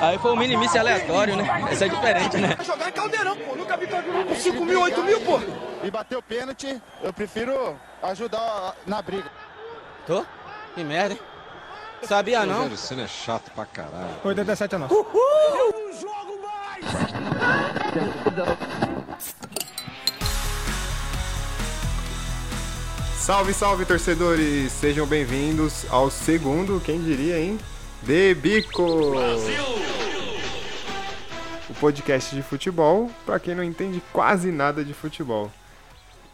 Aí foi um mini aleatório, né? Esse é diferente, né? Jogar em caldeirão, pô. Nunca vi caldeirão com 5 mil, 8 mil, pô. E bateu pênalti, eu prefiro ajudar na briga. Tô? Que merda, hein? Sabia não? O Senna é chato pra caralho. 87 é nosso. Uhul! Eu não jogo mais! Salve, salve, torcedores! Sejam bem-vindos ao segundo, quem diria, hein? De Bico! Brasil! O podcast de futebol para quem não entende quase nada de futebol.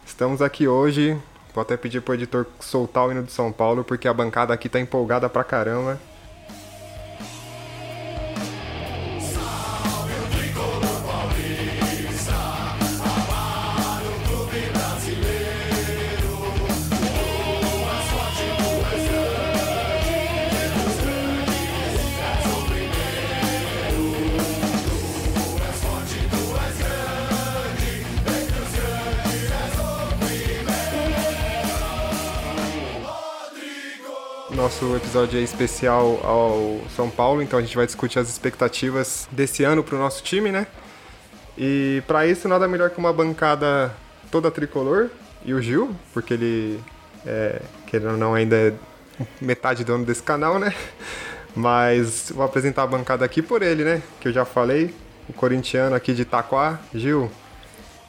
Estamos aqui hoje, vou até pedir pro editor soltar o hino de São Paulo, porque a bancada aqui tá empolgada pra caramba. Nosso episódio especial ao São Paulo, então a gente vai discutir as expectativas desse ano para o nosso time, né? E para isso, nada melhor que uma bancada toda tricolor e o Gil, porque ele, é, querendo ou não, ainda é metade dono desse canal, né? Mas vou apresentar a bancada aqui por ele, né? Que eu já falei, o corintiano aqui de Itaquá, Gil.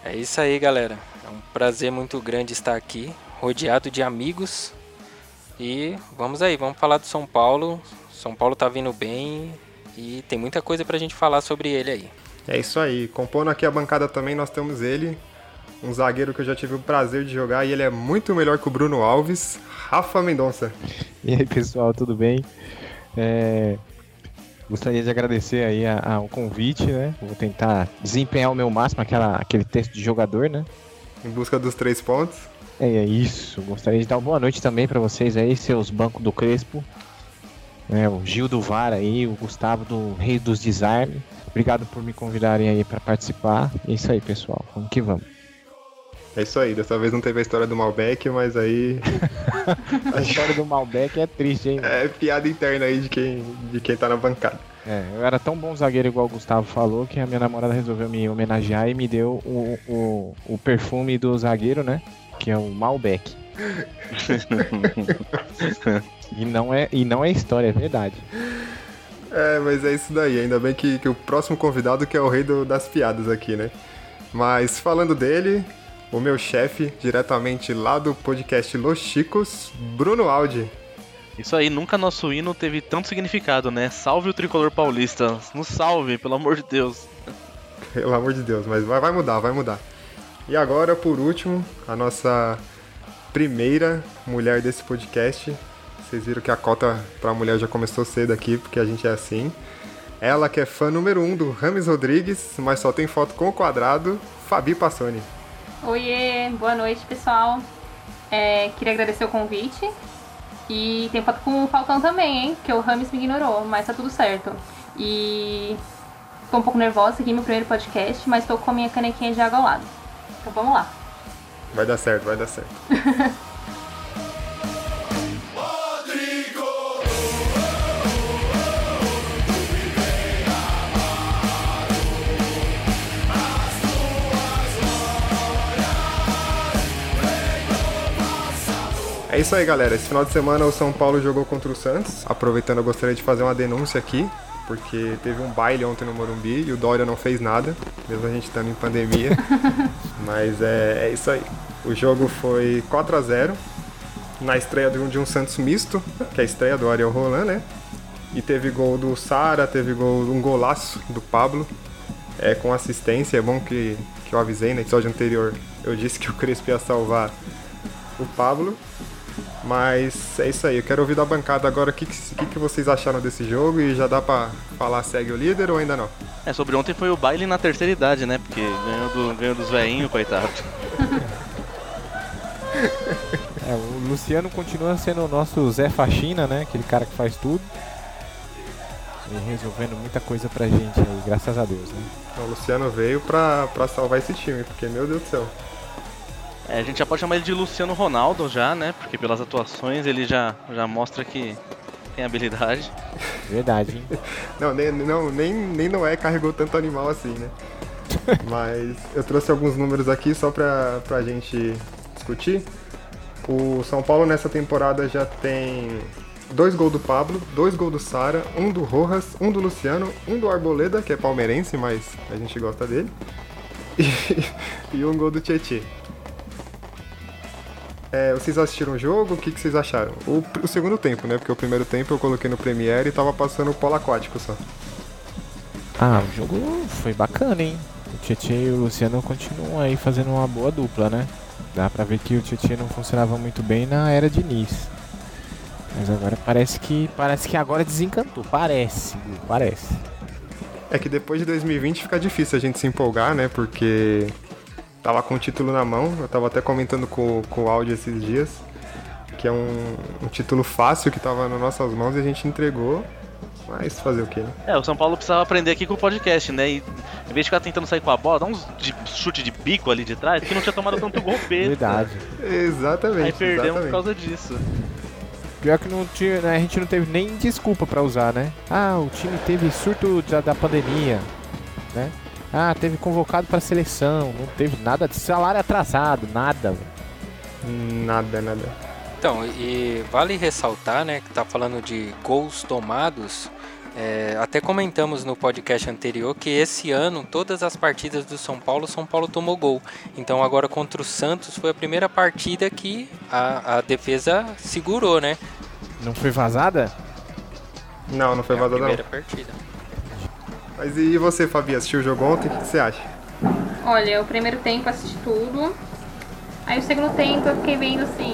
É isso aí, galera. É um prazer muito grande estar aqui, rodeado de amigos e vamos aí, vamos falar do São Paulo. São Paulo tá vindo bem e tem muita coisa pra gente falar sobre ele aí. É isso aí. Compondo aqui a bancada também nós temos ele, um zagueiro que eu já tive o prazer de jogar e ele é muito melhor que o Bruno Alves, Rafa Mendonça. E aí, pessoal, tudo bem? É... Gostaria de agradecer aí ao convite, né? Vou tentar desempenhar o meu máximo, aquela, aquele texto de jogador, né? Em busca dos três pontos. É, é isso. Gostaria de dar uma boa noite também para vocês aí, seus bancos do Crespo. É, o Gil do VAR aí, o Gustavo do Rei dos Desarme. Obrigado por me convidarem aí para participar. É isso aí, pessoal. Vamos que vamos. É isso aí, dessa vez não teve a história do Malbec, mas aí. a história do Malbec é triste, hein? É piada interna aí de quem, de quem tá na bancada. É, eu era tão bom zagueiro igual o Gustavo falou que a minha namorada resolveu me homenagear e me deu o, o, o perfume do zagueiro, né? Que é o Malbec. e, não é, e não é história, é verdade. É, mas é isso daí. Ainda bem que, que o próximo convidado que é o rei do, das piadas aqui, né? Mas falando dele, o meu chefe, diretamente lá do podcast Los Chicos, Bruno Aldi. Isso aí, nunca nosso hino teve tanto significado, né? Salve o tricolor paulista. Nos salve, pelo amor de Deus. Pelo amor de Deus, mas vai, vai mudar, vai mudar. E agora, por último, a nossa primeira mulher desse podcast. Vocês viram que a cota para mulher já começou cedo aqui, porque a gente é assim. Ela que é fã número um do Rames Rodrigues, mas só tem foto com o quadrado, Fabi Passoni. Oiê, boa noite pessoal. É, queria agradecer o convite. E tem foto com o Falcão também, hein? Que o Rames me ignorou, mas tá tudo certo. E tô um pouco nervosa aqui, meu primeiro podcast, mas tô com a minha canequinha de água ao lado. Então vamos lá. Vai dar certo, vai dar certo. É isso aí, galera. Esse final de semana o São Paulo jogou contra o Santos. Aproveitando, eu gostaria de fazer uma denúncia aqui porque teve um baile ontem no Morumbi e o Dória não fez nada, mesmo a gente estando em pandemia. Mas é, é, isso aí. O jogo foi 4 a 0 na estreia de um, de um Santos misto, que é a estreia do Ariel Roland, né? E teve gol do Sara, teve gol, um golaço do Pablo, é, com assistência. É bom que, que eu avisei no episódio anterior, eu disse que o Crespo ia salvar o Pablo. Mas é isso aí, eu quero ouvir da bancada agora o que, que, que, vocês acharam desse jogo e já dá pra falar segue o líder ou ainda não? É, sobre ontem foi o baile na terceira idade, né? Porque ganhou, do, ganhou dos veinhos, coitado. é, o Luciano continua sendo o nosso Zé Faxina, né? Aquele cara que faz tudo. E resolvendo muita coisa pra gente aí, graças a Deus, né? O Luciano veio pra, pra salvar esse time, porque meu Deus do céu. É, a gente já pode chamar ele de Luciano Ronaldo já, né? Porque pelas atuações ele já, já mostra que tem habilidade. Verdade, hein? Não, nem, não, nem, nem Noé carregou tanto animal assim, né? Mas eu trouxe alguns números aqui só pra, pra gente discutir. O São Paulo nessa temporada já tem dois gols do Pablo, dois gols do Sara, um do Rojas, um do Luciano, um do Arboleda, que é palmeirense, mas a gente gosta dele, e, e um gol do Tietê. É, vocês assistiram o jogo? O que, que vocês acharam? O, o segundo tempo, né? Porque o primeiro tempo eu coloquei no Premiere e tava passando o polo aquático só. Ah, o jogo foi bacana, hein? O Tietchan e o Luciano continuam aí fazendo uma boa dupla, né? Dá pra ver que o Tietchan não funcionava muito bem na era de Nice. Mas agora parece que parece que agora desencantou. Parece, parece. É que depois de 2020 fica difícil a gente se empolgar, né? Porque tava com o título na mão, eu tava até comentando com, com o áudio esses dias, que é um, um título fácil que tava nas nossas mãos e a gente entregou. Mas fazer o quê, né? É, o São Paulo precisava aprender aqui com o podcast, né? E em vez de ficar tentando sair com a bola, dá uns de- chute de bico ali de trás, que não tinha tomado tanto gol besta. Verdade. Exatamente. Aí perdemos exatamente. por causa disso. Pior que não tinha, né, a gente não teve nem desculpa pra usar, né? Ah, o time teve surto da, da pandemia, né? Ah, teve convocado pra seleção, não teve nada de salário atrasado, nada. Nada, nada. Então, e vale ressaltar, né, que tá falando de gols tomados. é, até comentamos no podcast anterior que esse ano, todas as partidas do São Paulo, São Paulo tomou gol. Então agora contra o Santos foi a primeira partida que a, a defesa segurou, né? Não foi vazada? Não, não foi É a vazado não. primeira partida. Mas e você, Fabi? Assistiu o jogo ontem? O que você acha? Olha, o primeiro tempo assisti tudo. Aí o segundo tempo eu fiquei vendo assim.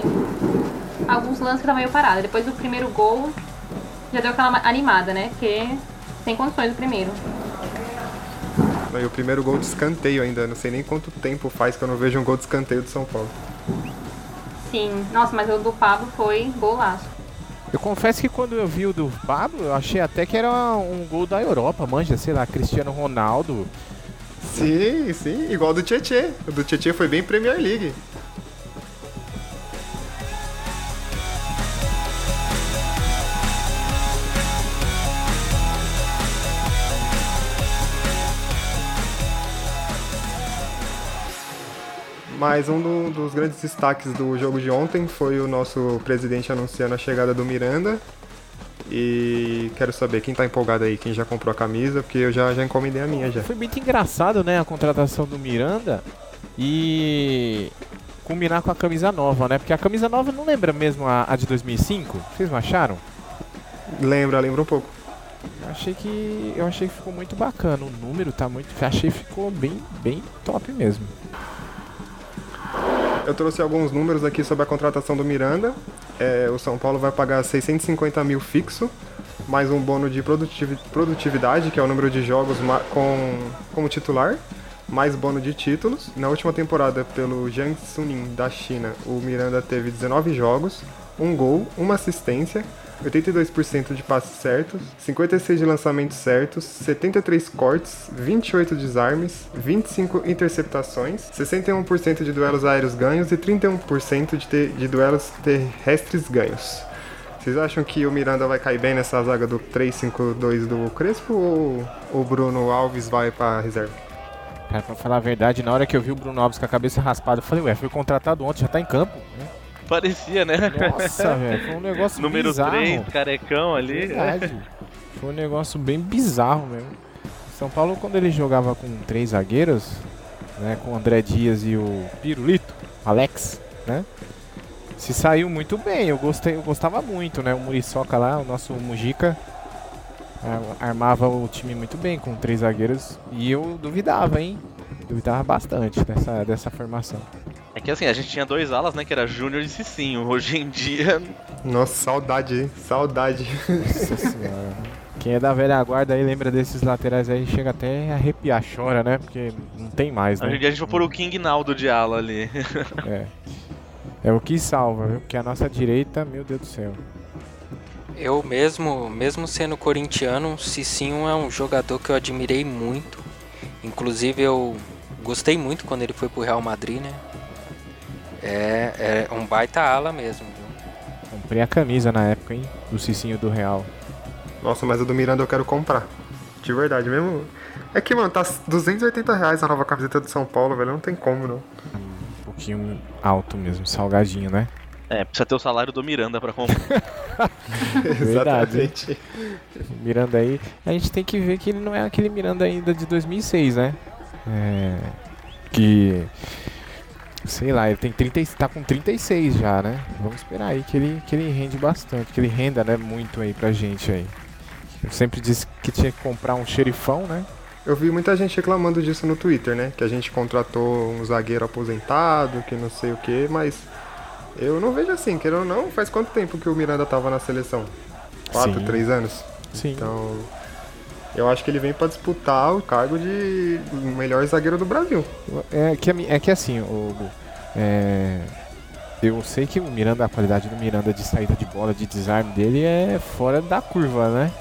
Alguns lances que tava meio parado. Depois do primeiro gol, já deu aquela animada, né? Porque sem condições o primeiro. E o primeiro gol de escanteio ainda. Não sei nem quanto tempo faz que eu não vejo um gol de escanteio do São Paulo. Sim, nossa, mas o do Pablo foi golaço. Eu confesso que quando eu vi o do Pablo, eu achei até que era um gol da Europa, manja, sei lá, Cristiano Ronaldo. Sim, sim, igual do Tietê. O do Tietê foi bem Premier League. Mas um do- dos grandes destaques do jogo de ontem foi o nosso presidente anunciando a chegada do Miranda. E quero saber quem tá empolgado aí, quem já comprou a camisa, porque eu já, já encomendei a minha já. Foi muito engraçado, né, a contratação do Miranda e combinar com a camisa nova, né? Porque a camisa nova não lembra mesmo a, a de 2005? Vocês não acharam? Lembra, lembra um pouco. Eu achei que eu achei que ficou muito bacana. O número tá muito, achei que ficou bem bem top mesmo. Eu trouxe alguns números aqui sobre a contratação do Miranda. É, o São Paulo vai pagar 650 mil fixo, mais um bônus de produtivi- produtividade, que é o número de jogos com, como titular, mais bônus de títulos. Na última temporada, pelo Jiang Suning da China, o Miranda teve 19 jogos, um gol, uma assistência, 82% de passes certos, 56 de lançamentos certos, 73 cortes, 28 desarmes, 25 interceptações, 61% de duelos aéreos ganhos e 31% de, de duelos terrestres ganhos. Vocês acham que o Miranda vai cair bem nessa zaga do 3-5-2 do Crespo ou o Bruno Alves vai pra reserva? Cara, pra falar a verdade, na hora que eu vi o Bruno Alves com a cabeça raspada, eu falei, ué, foi contratado ontem, já tá em campo. né? Parecia, né? Nossa, velho, foi um negócio Número bizarro. 3, carecão ali. Verdade. Foi um negócio bem bizarro mesmo. São Paulo, quando ele jogava com três zagueiros, né, com o André Dias e o Pirulito, Alex, né, se saiu muito bem. Eu gostei, eu gostava muito, né, o Muriçoca lá, o nosso Mujica, armava o time muito bem com três zagueiros e eu duvidava, hein, duvidava bastante dessa, dessa formação. É que assim, a gente tinha dois alas, né? Que era Júnior e Cicinho. Hoje em dia, Nossa, saudade, hein? Saudade. Nossa senhora. Quem é da velha guarda aí lembra desses laterais aí, chega até a arrepiar, chora, né? Porque não tem mais, hoje em né? dia a gente vai pôr o King Naldo de ala ali. É. É o que salva, viu? Porque a nossa direita, meu Deus do céu. Eu mesmo, mesmo sendo corintiano, Cicinho é um jogador que eu admirei muito. Inclusive eu gostei muito quando ele foi pro Real Madrid, né? É, é um baita ala mesmo, viu? Comprei a camisa na época, hein? Do Cicinho do Real. Nossa, mas o do Miranda eu quero comprar. De verdade mesmo. É que, mano, tá 280 reais a nova camiseta do São Paulo, velho. Não tem como, não. Um pouquinho alto mesmo, salgadinho, né? É, precisa ter o salário do Miranda pra comprar. Exatamente. O Miranda aí, a gente tem que ver que ele não é aquele Miranda ainda de 2006, né? É, que sei lá, ele tem 30, e- tá com 36 já, né? Vamos esperar aí que ele que ele rende bastante, que ele renda, né, muito aí pra gente aí. Eu sempre disse que tinha que comprar um xerifão, né? Eu vi muita gente reclamando disso no Twitter, né? Que a gente contratou um zagueiro aposentado, que não sei o que, mas eu não vejo assim, querendo ou não, faz quanto tempo que o Miranda tava na seleção? Quatro, Sim. três anos? Sim. Então, eu acho que ele vem pra disputar o cargo de melhor zagueiro do Brasil. É que, é que assim, o, Gu, é, eu sei que o Miranda, a qualidade do Miranda de saída de bola, de desarme dele é fora da curva, né?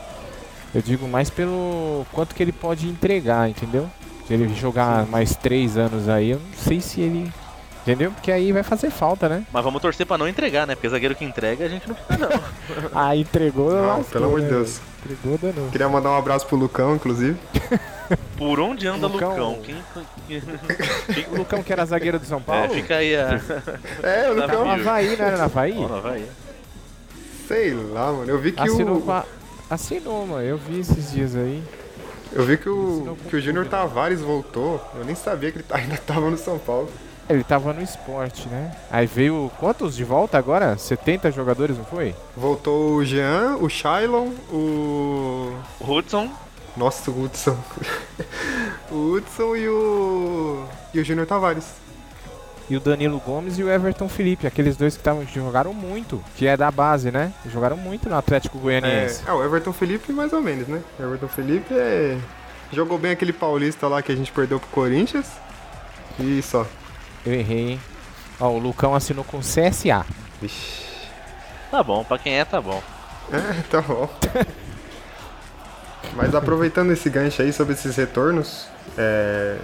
Eu digo mais pelo quanto que ele pode entregar, entendeu? Se ele jogar mais três anos aí, eu não sei se ele. Entendeu? Porque aí vai fazer falta, né? Mas vamos torcer pra não entregar, né? Porque zagueiro que entrega a gente não fica, não. Ah, entregou, Não, lascou, pelo amor de né, Deus. Entregou, danou. Queria mandar um abraço pro Lucão, inclusive. Por onde anda Lucão. Lucão? Quem... O Lucão que era zagueiro do São Paulo? É, fica aí a. É, o Tá Lucão. No Havaí, não era no Havaí? Não vai. Sei lá, mano. Eu vi que Assinou o. com a... Assinou, mano. Eu vi esses dias aí. Eu vi que o, Assinou que o Júnior. Tavares voltou. Eu nem sabia que ele tá- ainda tava no São Paulo. Ele tava no esporte, né? Aí veio quantos de volta agora? 70 jogadores, não foi? Voltou o Jean, o Shailon, o. Hudson, Nossa, o Hudson. o Hudson e o. E o Júnior Tavares. E o Danilo Gomes e o Everton Felipe, aqueles dois que tavam, jogaram muito, que é da base, né? Jogaram muito no Atlético É, Goianiense. ah, o Everton Felipe mais ou menos, né? O Everton Felipe é. Jogou bem aquele paulista lá que a gente perdeu pro Corinthians. E só. Eu errei, hein? Ó, o Lucão assinou com CSA. Vixe. tá bom, pra quem é, tá bom. É, tá bom. Mas aproveitando esse gancho aí sobre esses retornos, é,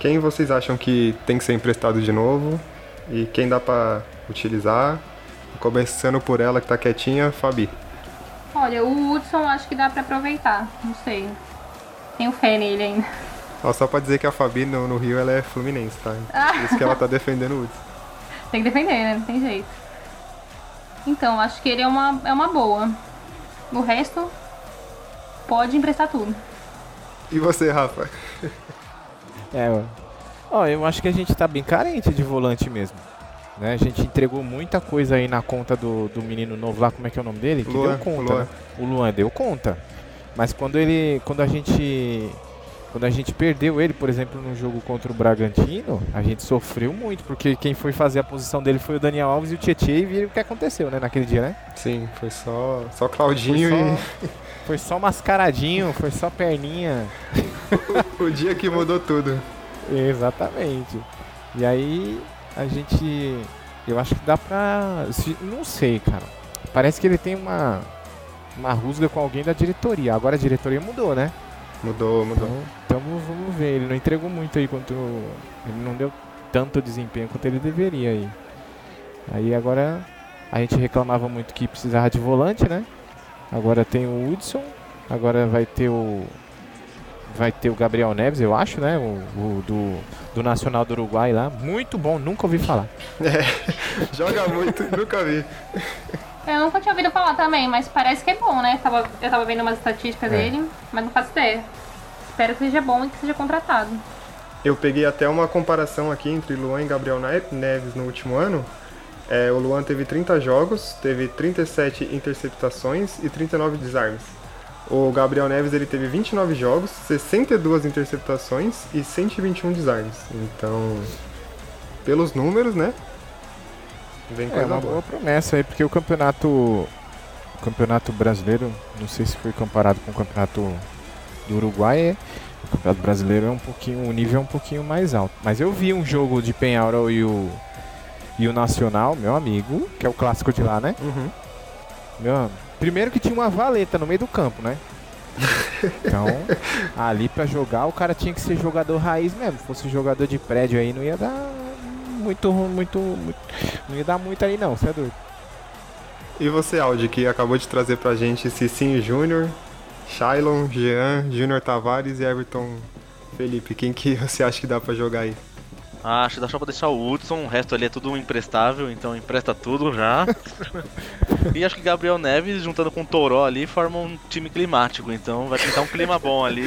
quem vocês acham que tem que ser emprestado de novo? E quem dá pra utilizar? Começando por ela que tá quietinha, Fabi. Olha, o Hudson acho que dá pra aproveitar. Não sei. Tenho fé nele ainda. Ó, só pra dizer que a Fabi no, no Rio ela é fluminense, tá? Por isso que ela tá defendendo o Hudson. Tem que defender, né? Não tem jeito. Então, acho que ele é uma, é uma boa. O resto, pode emprestar tudo. E você, Rafa? É, ó. Ó, eu acho que a gente tá bem carente de volante mesmo. Né? A gente entregou muita coisa aí na conta do, do menino novo lá, como é que é o nome dele? Que Luan, deu conta. Luan. né? O Luan deu conta. Mas quando ele. Quando a gente. Quando a gente perdeu ele, por exemplo, no jogo contra o Bragantino, a gente sofreu muito, porque quem foi fazer a posição dele foi o Daniel Alves e o Tietchan e viram o que aconteceu, né, naquele dia, né? Sim, foi só, só Claudinho Foi só, foi só mascaradinho, foi só perninha. e o dia que mudou tudo. Exatamente. E aí a gente. Eu acho que dá pra. Não sei, cara. Parece que ele tem uma. Uma rusga com alguém da diretoria. Agora a diretoria mudou, né? Mudou, mudou. Então, então vamos ver. Ele não entregou muito aí quanto. Ele não deu tanto desempenho quanto ele deveria aí. Aí agora a gente reclamava muito que precisava de volante, né? Agora tem o Hudson. Agora vai ter o. Vai ter o Gabriel Neves, eu acho, né? O, o do, do Nacional do Uruguai lá. Muito bom, nunca ouvi falar. Joga muito, nunca vi. Eu nunca tinha ouvido falar também, mas parece que é bom, né? Tava, eu tava vendo umas estatísticas É. dele, mas não faço ideia. Espero que seja bom e que seja contratado. Eu peguei até uma comparação aqui entre Luan e Gabriel Ne- Neves no último ano. É, o Luan teve 30 jogos, teve 37 interceptações e 39 desarmes. O Gabriel Neves ele teve 29 jogos, 62 interceptações e 121 desarmes. Então, pelos números, né? Vem É uma boa. boa promessa aí, porque o campeonato. O campeonato brasileiro, não sei se foi comparado com o campeonato do Uruguai, é, o campeonato brasileiro é um pouquinho. O nível é um pouquinho mais alto. Mas eu vi um jogo de Penharol e o. E o Nacional, meu amigo, que é o clássico de lá, né? Uhum. Meu, primeiro que tinha uma valeta no meio do campo, né? Então, ali pra jogar, o cara tinha que ser jogador raiz mesmo. Se fosse jogador de prédio aí, não ia dar muito, muito, muito não ia dar muito aí não, você é doido. E você, Aldi, que acabou de trazer pra gente Cicinho Júnior, Shailon, Jean, Júnior Tavares e Everton Felipe. Quem que você acha que dá pra jogar aí? Ah, acho que dá só pra deixar o Hudson, o resto ali é tudo imprestável, então empresta tudo já. e acho que Gabriel Neves, juntando com o Toró ali, forma um time climático, então vai tentar um clima bom ali.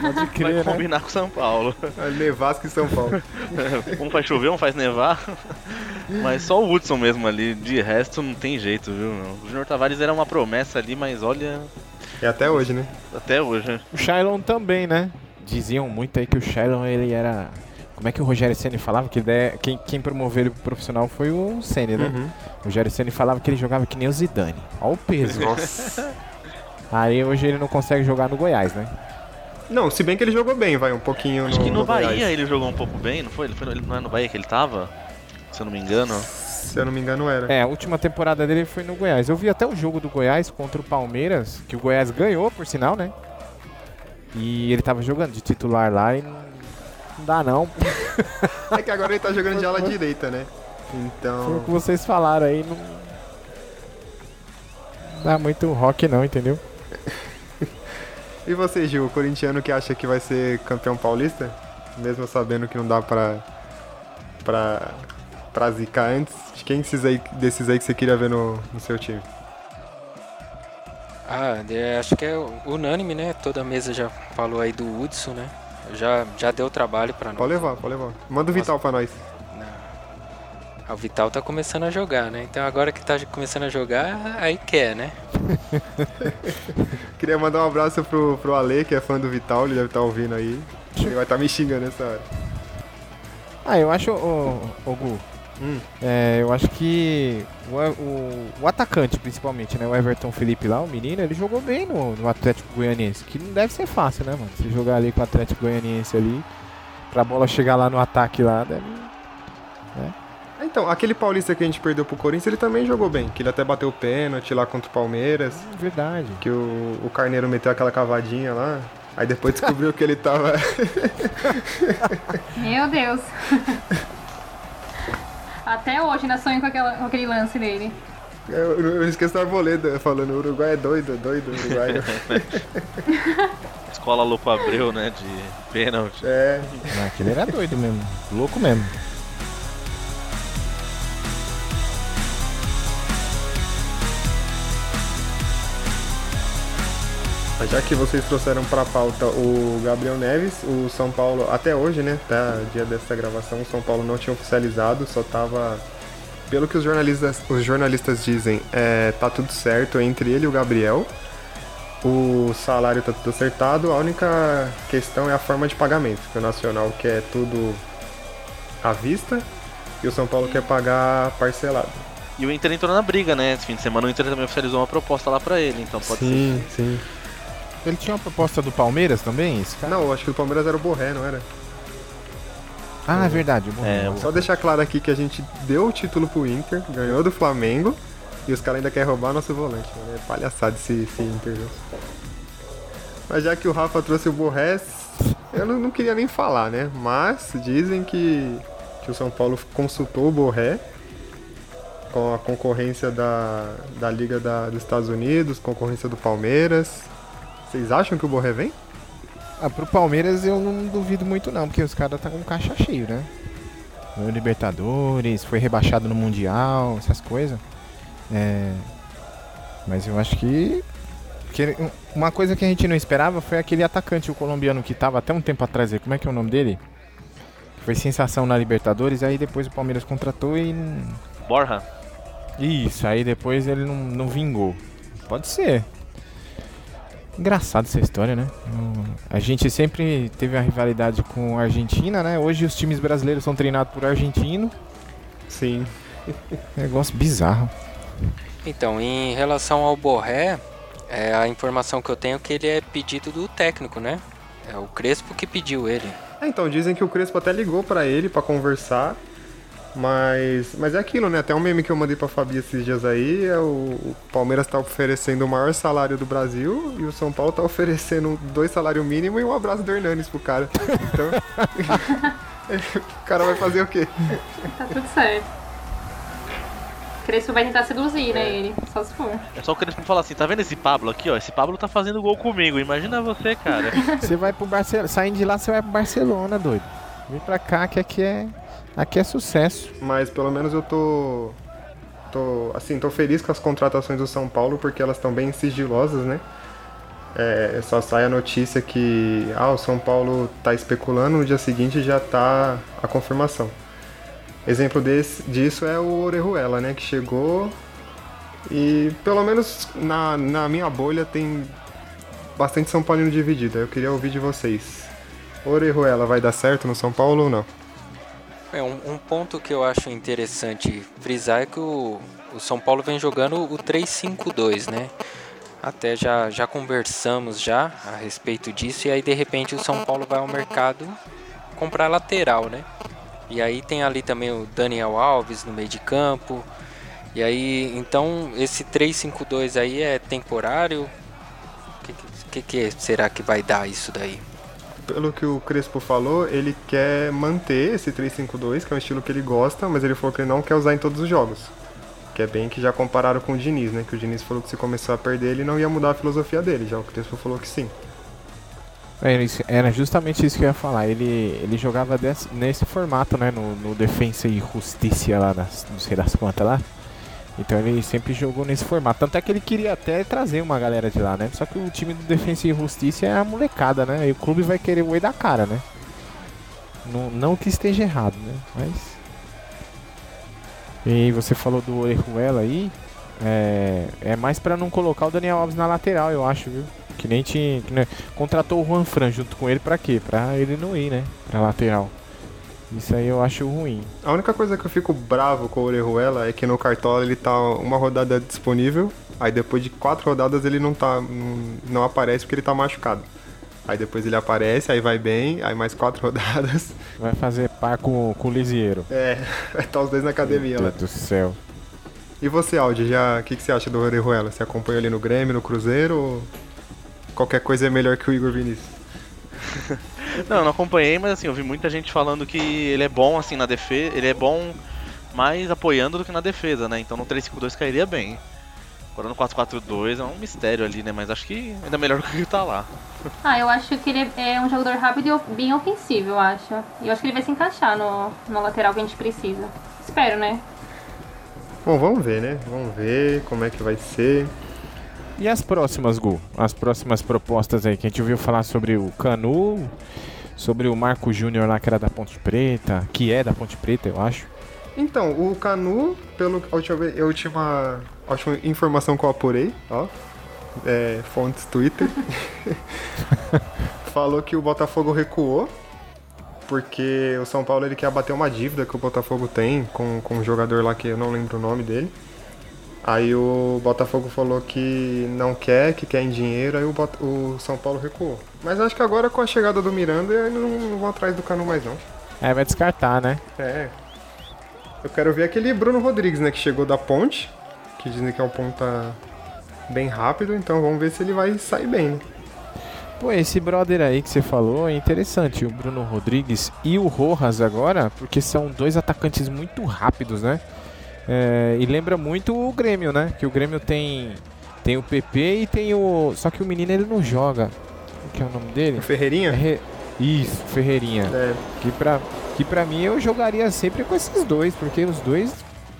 Pode crer, vai né? combinar com São Paulo. Nevasco e São Paulo. um faz chover, um faz nevar. Mas só o Hudson mesmo ali, de resto não tem jeito, viu? O Júnior Tavares era uma promessa ali, mas olha, E até hoje, né? até hoje. né? O Shailon também, né? Diziam muito aí que o Shailon ele era. Como é que o Rogério Ceni falava? Que ideia- quem, quem promoveu ele pro profissional foi o Ceni, né? Uhum. O Rogério Ceni falava que ele jogava que nem o Zidane. Olha o peso. Nossa. Aí hoje ele não consegue jogar no Goiás, né? Não, se bem que ele jogou bem, vai, um pouquinho Acho no, que no Bahia Goiás. ele jogou um pouco bem, não foi? Ele foi no, ele- não é no Bahia que ele tava? Se eu não me engano. Se eu não me engano, era. É, a última temporada dele foi no Goiás. Eu vi até o jogo do Goiás contra o Palmeiras, que o Goiás ganhou, por sinal, né? E ele tava jogando de titular lá e não, não dá não. É que agora ele tá jogando de ala direita, né? Foi o Então. que vocês falaram aí, não. Não dá muito rock não, entendeu? E você, Gil, o corintiano que acha que vai ser campeão paulista? Mesmo sabendo que não dá pra. pra. pra zicar antes. Quem desses aí, desses aí que você queria ver no, no seu time? Ah, é, acho que é unânime, né? Toda a mesa já falou aí do Hudson, né? Já, já deu trabalho pra nós. Pode levar, pode levar. Manda o Vital pra nós. Ah, O Vital tá começando a jogar, né? Então agora que tá começando a jogar, aí quer, né? Queria mandar um abraço pro, pro Ale, que é fã do Vital, ele deve estar ouvindo aí. Ele vai estar me xingando nessa hora. Ah, eu acho, ô, ô Gu, Hum. é, eu acho que o, o, o atacante, principalmente, né? O Everton Felipe lá, o menino, ele jogou bem no, no Atlético Goianiense, que não deve ser fácil, né, mano? Se jogar ali com o Atlético Goianiense ali, pra bola chegar lá no ataque lá, deve... Então, aquele paulista que a gente perdeu pro Corinthians, ele também jogou bem. Que ele até bateu o pênalti lá contra o Palmeiras. Verdade. Que o, o Carneiro meteu aquela cavadinha lá. Aí depois descobriu que ele tava. Meu Deus. Até hoje ainda sonho com, aquela, com aquele lance dele. Eu, eu esqueci do Arboleda falando: o Uruguai é doido, doido, Uruguai. Escola Louco Abreu, né? De pênalti. é. Aquele era doido mesmo, louco mesmo. Já que vocês trouxeram pra pauta o Gabriel Neves, o São Paulo, até hoje, né? Até dia dessa gravação, o São Paulo não tinha oficializado, só tava. Pelo que os jornalistas, os jornalistas dizem, é, tá tudo certo entre ele e o Gabriel. O salário tá tudo acertado, a única questão é a forma de pagamento, que o Nacional quer tudo à vista e o São Paulo quer pagar parcelado. E o Inter entrou na briga, né? Esse fim de semana o Inter também oficializou uma proposta lá pra ele, então pode sim, sim. Ele tinha uma proposta do Palmeiras também, esse cara? Não, acho que o Palmeiras era o Borré, não era? Ah, é verdade. Bom, É. Só deixar claro aqui que a gente deu o título pro Inter, ganhou do Flamengo e os caras ainda querem roubar nosso volante. Mano. É palhaçada esse, esse Inter, viu? Mas já que o Rafa trouxe o Borrés, eu não, não queria nem falar, né? Mas dizem que, que o São Paulo consultou o Borré com a concorrência da, da Liga da, dos Estados Unidos, concorrência do Palmeiras. Vocês acham que o Borré vem? Ah, pro Palmeiras eu não duvido muito não, porque os caras tá com caixa cheio, né? No Libertadores, foi rebaixado no Mundial, essas coisas. É... Mas eu acho que... que uma coisa que a gente não esperava foi aquele atacante, o colombiano que tava até um tempo atrás aí. Como é que é o nome dele? Foi sensação na Libertadores, aí depois o Palmeiras contratou e... Borja. Isso, aí depois ele não, não vingou. Pode ser. Engraçado essa história, né? A gente sempre teve a rivalidade com a Argentina, né? Hoje os times brasileiros são treinados por argentino. Sim. Negócio bizarro. Então, em relação ao Borré, é, a informação que eu tenho é que ele é pedido do técnico, né? É o Crespo que pediu ele. É, então, dizem que o Crespo até ligou pra ele pra conversar, mas, mas é aquilo, né? Até um meme que eu mandei pra Fabi esses dias aí, é o, o Palmeiras tá oferecendo o maior salário do Brasil e o São Paulo tá oferecendo dois salários mínimos e um abraço do Hernanes pro cara. Então, o cara vai fazer o quê? Tá tudo certo. Crespo vai tentar seduzir, né, ele. Só se for. É só o Crespo falar assim, tá vendo esse Pablo aqui, ó? Esse Pablo tá fazendo gol comigo. Imagina você, cara. Você vai pro Barcelona. Saindo de lá, você vai pro Barcelona, doido. Vem pra cá que aqui é. Aqui é sucesso. Mas pelo menos eu tô. tô assim, tô feliz com as contratações do São Paulo porque elas estão bem sigilosas, né? É, só sai a notícia que ah, o São Paulo tá especulando, no dia seguinte já tá a confirmação. Exemplo desse, disso é o Orejuela, né? Que chegou e pelo menos na, na minha bolha tem bastante São Paulino dividido. Eu queria ouvir de vocês. Orejuela vai dar certo no São Paulo ou não? É, um, um ponto que eu acho interessante frisar é que o, o São Paulo vem jogando o 3-5-2, né? Até já, já conversamos já a respeito disso e aí de repente o São Paulo vai ao mercado comprar lateral, né? E aí tem ali também o Daniel Alves no meio de campo. E aí, então esse 3-5-2 aí é temporário? O que, que, que será que vai dar isso daí? Pelo que o Crespo falou, ele quer manter esse 3-5-2, que é um estilo que ele gosta, mas ele falou que ele não quer usar em todos os jogos. Que é bem que já compararam com o Diniz, né? Que o Diniz falou que se começar a perder, ele não ia mudar a filosofia dele. Já o Crespo falou que sim. Era, isso- era justamente isso que eu ia falar. Ele, ele jogava desse- nesse formato, né? No, no Defensa e Justiça lá, não sei das quantas lá. Então ele sempre jogou nesse formato. Tanto é que ele queria até trazer uma galera de lá, né? Só que o time do Defensa e Justiça é a molecada, né? E o clube vai querer o da cara, né? Não, não que esteja errado, né? Mas. E você falou do Orejuela aí. É, é mais pra não colocar o Daniel Alves na lateral, eu acho, viu? Que nem tinha. que nem- contratou o Juan Fran junto com ele pra quê? Pra ele não ir, né? Pra lateral. Isso aí eu acho ruim. A única coisa que eu fico bravo com o Orejuela é que no Cartola ele tá uma rodada disponível, aí depois de quatro rodadas ele não tá. não, aparece porque ele tá machucado. Aí depois ele aparece, aí vai bem, aí mais quatro rodadas. Vai fazer par com, com o Lisieiro. É, vai estar os dois na academia Meu lá. Deus do céu. E você, Aldi, já. O que, que você acha do Orejuela? Você acompanha ele no Grêmio, no Cruzeiro ou qualquer coisa é melhor que o Igor Vinícius? Não, eu não acompanhei, mas assim, eu vi muita gente falando que ele é bom assim na defesa, ele é bom mais apoiando do que na defesa, né? Então no 3-5-2 cairia bem. Agora no 4-4-2 é um mistério ali, né? Mas acho que ainda melhor do que ele tá lá. Ah, eu acho que ele é um jogador rápido e bem ofensivo, eu acho. E eu acho que ele vai se encaixar no, no lateral que a gente precisa. Espero, né? Bom, vamos ver, né? Vamos ver como é que vai ser. E as próximas, Gu? As próximas propostas aí, que a gente ouviu falar sobre o Canu, sobre o Marco Júnior lá que era da Ponte Preta, que é da Ponte Preta, eu acho. Então, o Canu, pelo a última, a última, a última informação que eu apurei, ó, é, fontes Twitter, falou que o Botafogo recuou, porque o São Paulo ele quer abater uma dívida que o Botafogo tem com, com um jogador lá que eu não lembro o nome dele. Aí o Botafogo falou que não quer, que quer em dinheiro, aí o, Bot- o São Paulo recuou. Mas acho que agora com a chegada do Miranda, eles não, não vão atrás do Canu mais não. É, vai descartar, né? É. Eu quero ver aquele Bruno Rodrigues, né? Que chegou da ponte. Que dizem que é um ponta bem rápido, então vamos ver se ele vai sair bem, né? Pô, esse brother aí que você falou é interessante, o Bruno Rodrigues e o Rojas agora, porque são dois atacantes muito rápidos, né? É, e lembra muito o Grêmio, né? Que o Grêmio tem tem o PP e tem o. Só que o menino ele não joga. O que é o nome dele? O Ferreirinha? Re- Isso, Ferreirinha. É. Que pra, que pra mim eu jogaria sempre com esses dois, porque os dois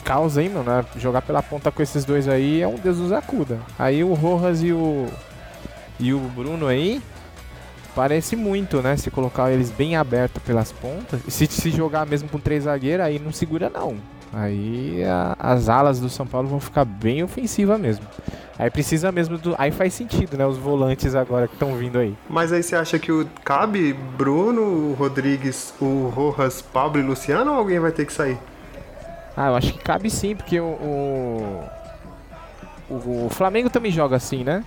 causa, hein, mano? né? Jogar pela ponta com esses dois aí é um Deus nos acuda. Aí o Rojas e o. E o Bruno aí. Parece muito, né? Se colocar eles bem abertos pelas pontas. E se, se jogar mesmo com três zagueiros, aí não segura não. Aí a- as alas do São Paulo vão ficar bem ofensiva mesmo. Aí precisa mesmo do. Aí faz sentido, né? Os volantes agora que estão vindo aí. Mas aí você acha que o cabe Bruno, Rodrigues, o Rojas, Pablo e Luciano ou alguém vai ter que sair? Ah, eu acho que cabe sim, porque o, o, o- o Flamengo também joga assim, né?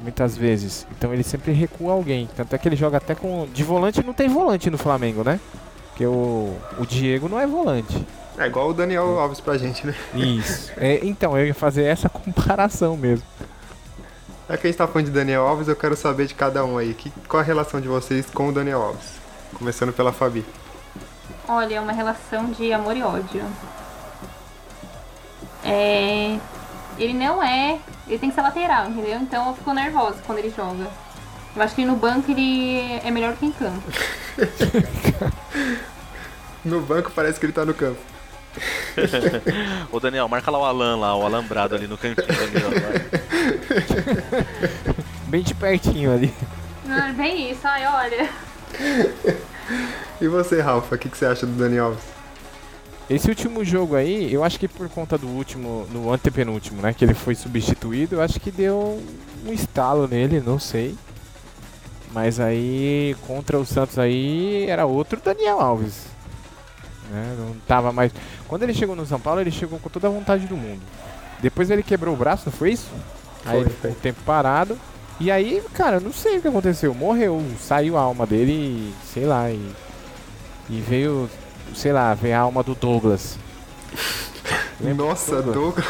Muitas vezes. Então ele sempre recua alguém. Tanto é que ele joga até com. De volante não tem volante no Flamengo, né? Porque o, o Diego não é volante. É igual o Daniel Alves pra gente, né? Isso. É, então, eu ia fazer essa comparação mesmo. Já que a gente tá falando de Daniel Alves, eu quero saber de cada um aí. Que, qual a relação de vocês com o Daniel Alves? Começando pela Fabi. Olha, é uma relação de amor e ódio. é, ele não é. Ele tem que ser lateral, entendeu? Então eu fico nervosa quando ele joga. Eu acho que no banco ele é melhor que em campo. No banco parece que ele tá no campo. Ô Daniel, marca lá o Alan lá, o alambrado ali no cantinho ali, ó. Bem de pertinho ali. Não, bem isso, ai, olha. E você, Rafa, o que, que você acha do Dani Alves? Esse último jogo aí, eu acho que por conta do último, no antepenúltimo, né, que ele foi substituído, eu acho que deu um estalo nele, não sei. Mas aí, contra o Santos aí, era outro Daniel Alves. Né? Não tava mais. Quando ele chegou no São Paulo, ele chegou com toda a vontade do mundo. Depois ele quebrou o braço, não foi isso? aí Foi, ele ficou um tempo parado. E aí, cara, não sei o que aconteceu. Morreu, saiu a alma dele e sei lá. E, e veio, sei lá, veio a alma do Douglas. Lembra do Nossa, Douglas.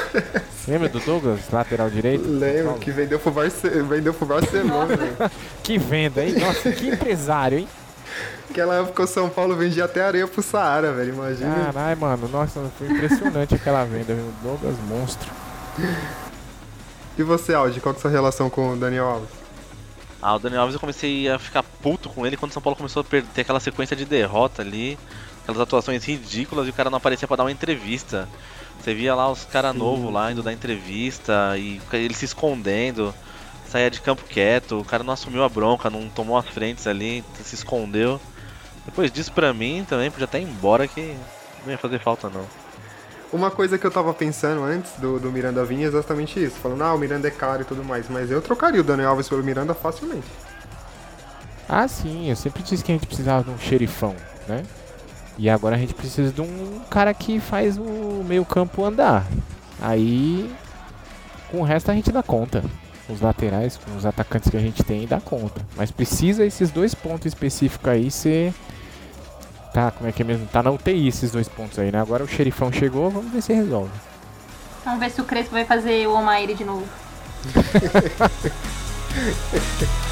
Lembra do Douglas, lateral direito? Lembro que vendeu pro, Barce... vendeu pro Barcelona. Que venda, hein? Nossa, que empresário, hein? Aquela época o São Paulo vendia até areia pro Saara, velho. Imagina. Caralho, mano, nossa, foi impressionante aquela venda, viu? Douglas monstro. E você, Aldi, qual que é a sua relação com o Daniel Alves? Ah, o Daniel Alves eu comecei a ficar puto com ele quando o São Paulo começou a per- ter aquela sequência de derrota ali, aquelas atuações ridículas e o cara não aparecia pra dar uma entrevista. Você via lá os caras novos lá indo dar entrevista e ele se escondendo, saía de campo quieto, o cara não assumiu a bronca, não tomou as frentes ali, se escondeu. Depois disso pra mim também podia até ir embora que não ia fazer falta não. Uma coisa que eu tava pensando antes do, do Miranda vir é exatamente isso. Falando, ah, o Miranda é caro e tudo mais. Mas eu trocaria o Daniel Alves pelo Miranda facilmente. Ah, sim, eu sempre disse que a gente precisava de um xerifão, né? E agora a gente precisa de um cara que faz o meio campo andar. Aí, com o resto a gente dá conta. Os laterais, com os atacantes que a gente tem, dá conta. Mas precisa esses dois pontos específicos aí ser... Tá, como é que é mesmo? Tá na UTI esses dois pontos aí, né? Agora o xerifão chegou, vamos ver se resolve. Vamos ver se o Crespo vai fazer o Omaire de novo.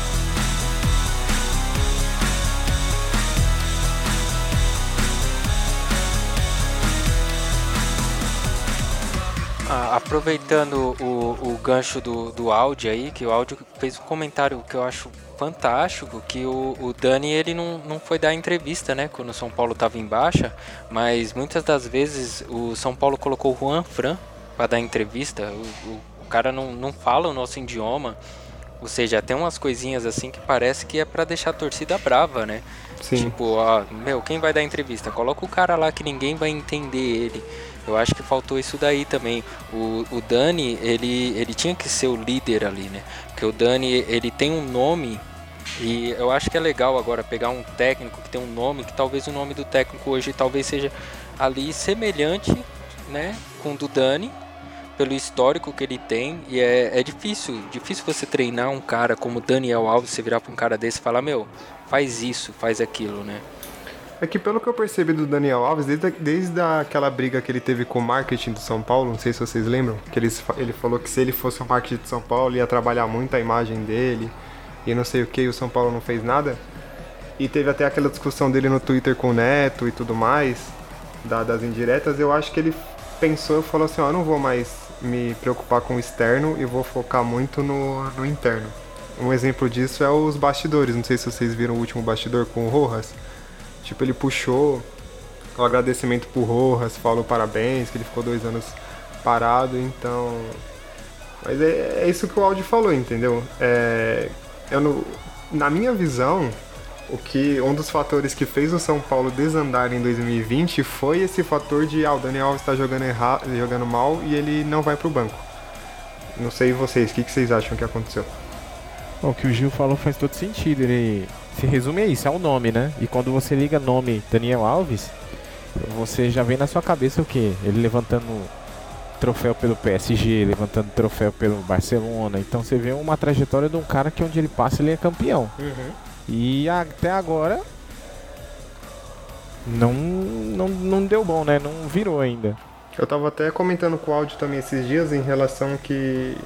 Ah, aproveitando o, o gancho do, do áudio aí, que o áudio fez um comentário que eu acho fantástico, que o, o Dani ele não, não foi dar entrevista, né, quando o São Paulo estava em baixa, mas muitas das vezes o São Paulo colocou o Juan Fran para dar entrevista, o, o, o cara não, não fala o nosso idioma, ou seja, tem umas coisinhas assim que parece que é para deixar a torcida brava, né? Sim. Tipo, ó, meu, quem vai dar entrevista? Coloca o cara lá que ninguém vai entender ele. Eu acho que faltou isso daí também. O, o Dani, ele, ele tinha que ser o líder ali, né? Porque o Dani, ele tem um nome e eu acho que é legal agora pegar um técnico que tem um nome, que talvez o nome do técnico hoje talvez seja ali semelhante, né, com o do Dani, pelo histórico que ele tem. E é, é difícil, difícil você treinar um cara como Daniel Alves, você virar pra um cara desse e falar, meu, faz isso, faz aquilo, né? É que pelo que eu percebi do Daniel Alves, desde, desde aquela briga que ele teve com o marketing do São Paulo, não sei se vocês lembram, que eles, ele falou que se ele fosse o marketing de São Paulo ia trabalhar muito a imagem dele e não sei o que, e o São Paulo não fez nada. E teve até aquela discussão dele no Twitter com o Neto e tudo mais, da- das indiretas. Eu acho que ele pensou e falou assim: Ó, eu não vou mais me preocupar com o externo e vou focar muito no, no interno. Um exemplo disso é os bastidores. Não sei se vocês viram o último bastidor com o Rojas. Tipo, ele puxou o agradecimento pro Rojas, falou parabéns, que ele ficou dois anos parado, então. Mas é, é isso que o Aldi falou, entendeu? É, eu não- na minha visão, o que um dos fatores que fez o São Paulo desandar em 2020 foi esse fator de ah, o Daniel Alves está jogando jogando mal e ele não vai pro banco. Não sei vocês, o que, que vocês acham que aconteceu? Bom, o que o Gil falou faz todo sentido. Ele se resume a isso, é o nome, né? E quando você liga nome Daniel Alves, você já vem na sua cabeça o quê? Ele levantando troféu pelo PSG, levantando troféu pelo Barcelona. Então você vê uma trajetória de um cara que onde ele passa ele é campeão. E até agora não, não, não deu bom, né? Não virou ainda. Eu tava até comentando com o áudio também esses dias em relação que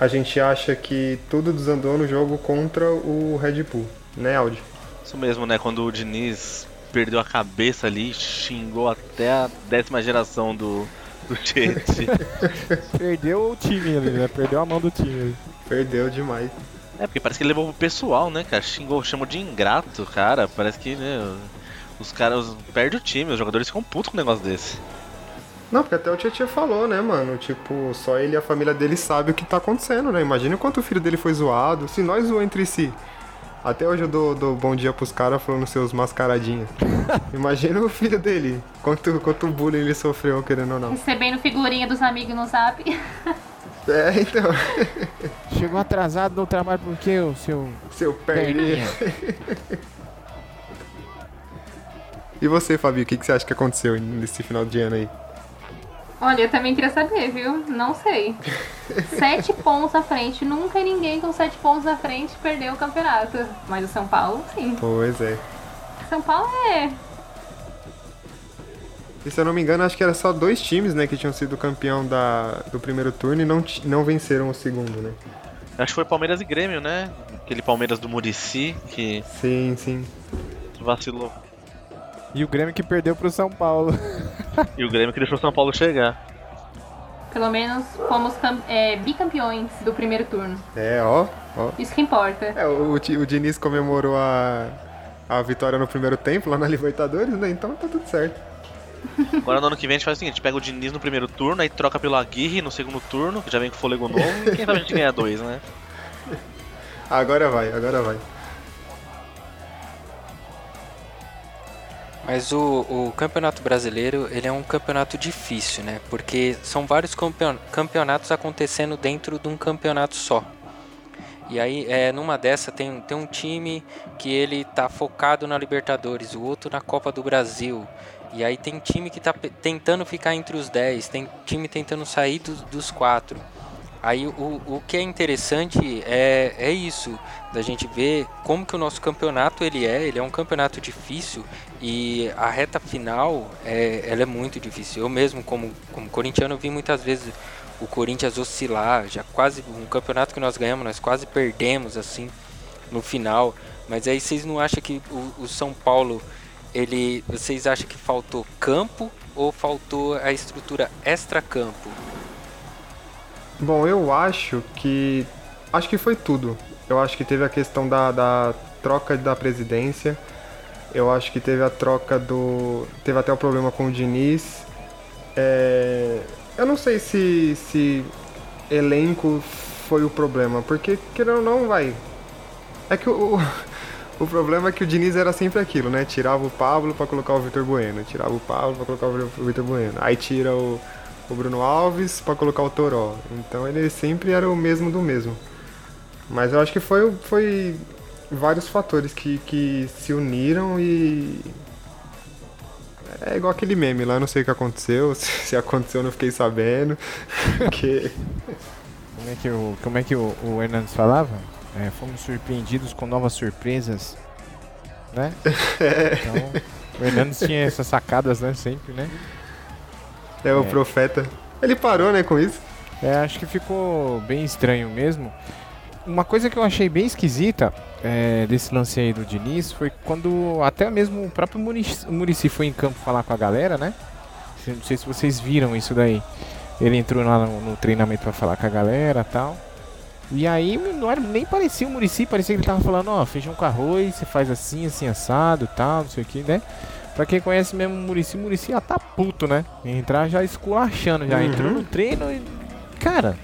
a gente acha que tudo desandou no jogo contra o Red Bull, né, Audi? Isso mesmo, né? Quando o Diniz perdeu a cabeça ali, xingou até a décima geração do, do Tietchan. Perdeu o time ali, né? Perdeu a mão do time ali. Perdeu demais. É, porque parece que ele levou pro pessoal, né, cara? Xingou, chamou de ingrato, cara. Parece que, né, os caras perdem o time, os jogadores ficam putos com um negócio desse. Não, porque até o Tietchan falou, né, mano? Tipo, só ele e a família dele sabem o que tá acontecendo, né? Imagina o quanto o filho dele foi zoado. Se nós zoamos entre si. Até hoje eu dou, dou bom dia pros caras falando seus mascaradinhos. Imagina o filho dele. Quanto, quanto bullying ele sofreu, querendo ou não. Recebendo figurinha dos amigos no zap. É, então. Chegou atrasado no trabalho porque o seu. Seu perninha. E você, Fabio, o que, que você acha que aconteceu nesse final de ano aí? Olha, eu também queria saber, viu? Não sei. sete pontos à frente. Nunca ninguém com sete pontos à frente perdeu o campeonato. Mas o São Paulo, sim. Pois é. São Paulo é. E se eu não me engano, acho que era só dois times, né, que tinham sido campeão da, do primeiro turno e não, não venceram o segundo, né? Acho que foi Palmeiras e Grêmio, né? Aquele Palmeiras do Murici que Sim, sim. vacilou. E o Grêmio que perdeu pro São Paulo. E o Grêmio que deixou o São Paulo chegar. Pelo menos fomos é, bicampeões do primeiro turno. É, ó, ó. Isso que importa. É, o, o, o Diniz comemorou a, a vitória no primeiro tempo lá na Libertadores, né? Então tá tudo certo. Agora no ano que vem a gente faz o seguinte, pega o Diniz no primeiro turno, aí troca pelo Aguirre no segundo turno, que já vem com fôlego novo, e quem sabe a gente ganha dois, né? Agora vai, agora vai. Mas o, o campeonato brasileiro ele é um campeonato difícil, né? Porque são vários campeon- campeonatos acontecendo dentro de um campeonato só. E aí, é, numa dessa tem, tem um time que ele tá focado na Libertadores, o outro na Copa do Brasil. E aí tem time que tá tentando ficar entre os 10, tem time tentando sair dos, dos quatro. Aí o, o que é interessante é, é isso, da gente ver como que o nosso campeonato ele é, ele é um campeonato difícil e a reta final é, ela é muito difícil. Eu mesmo como, como corintiano vi muitas vezes o Corinthians oscilar, já quase um campeonato que nós ganhamos, nós quase perdemos assim no final. Mas aí vocês não acham que o, o São Paulo ele, vocês acham que faltou campo ou faltou a estrutura extra-campo? Bom, eu acho que. Acho que foi tudo. Eu acho que teve a questão da, da troca da presidência. Eu acho que teve a troca do. Teve até o problema com o Diniz. É, Eu não sei se, se elenco foi o problema, porque querendo ou não, vai. É que o, o problema é que o Diniz era sempre aquilo, né? Tirava o Pablo pra colocar o Vitor Bueno, tirava o Pablo pra colocar o Vitor Bueno. Aí tira o, o Bruno Alves pra colocar o Toró. Então ele sempre era o mesmo do mesmo. Mas eu acho que foi, foi vários fatores que, que se uniram e. É igual aquele meme lá, eu não sei o que aconteceu, se aconteceu eu não fiquei sabendo. Porque. Como é que o, como é que o, o Hernandes falava? É, fomos surpreendidos com novas surpresas, né? Então, o Hernandes tinha essas sacadas, né? Sempre, né? É o É. profeta. Ele parou, né, com isso? É, acho que ficou bem estranho mesmo. Uma coisa que eu achei bem esquisita é, desse lance aí do Diniz foi quando até mesmo o próprio Murici, foi em campo falar com a galera, né? Não sei se vocês viram isso daí. Ele entrou lá no, no treinamento pra falar com a galera e tal. E aí não era, nem parecia o Murici, parecia que ele tava falando, ó, feijão com arroz, você faz assim, assim, assado e tal, não sei o que, né? Pra quem conhece mesmo o Murici, o Murici já tá puto, né? Entrar já esculachando, já Uhum. entrou no treino e. Cara,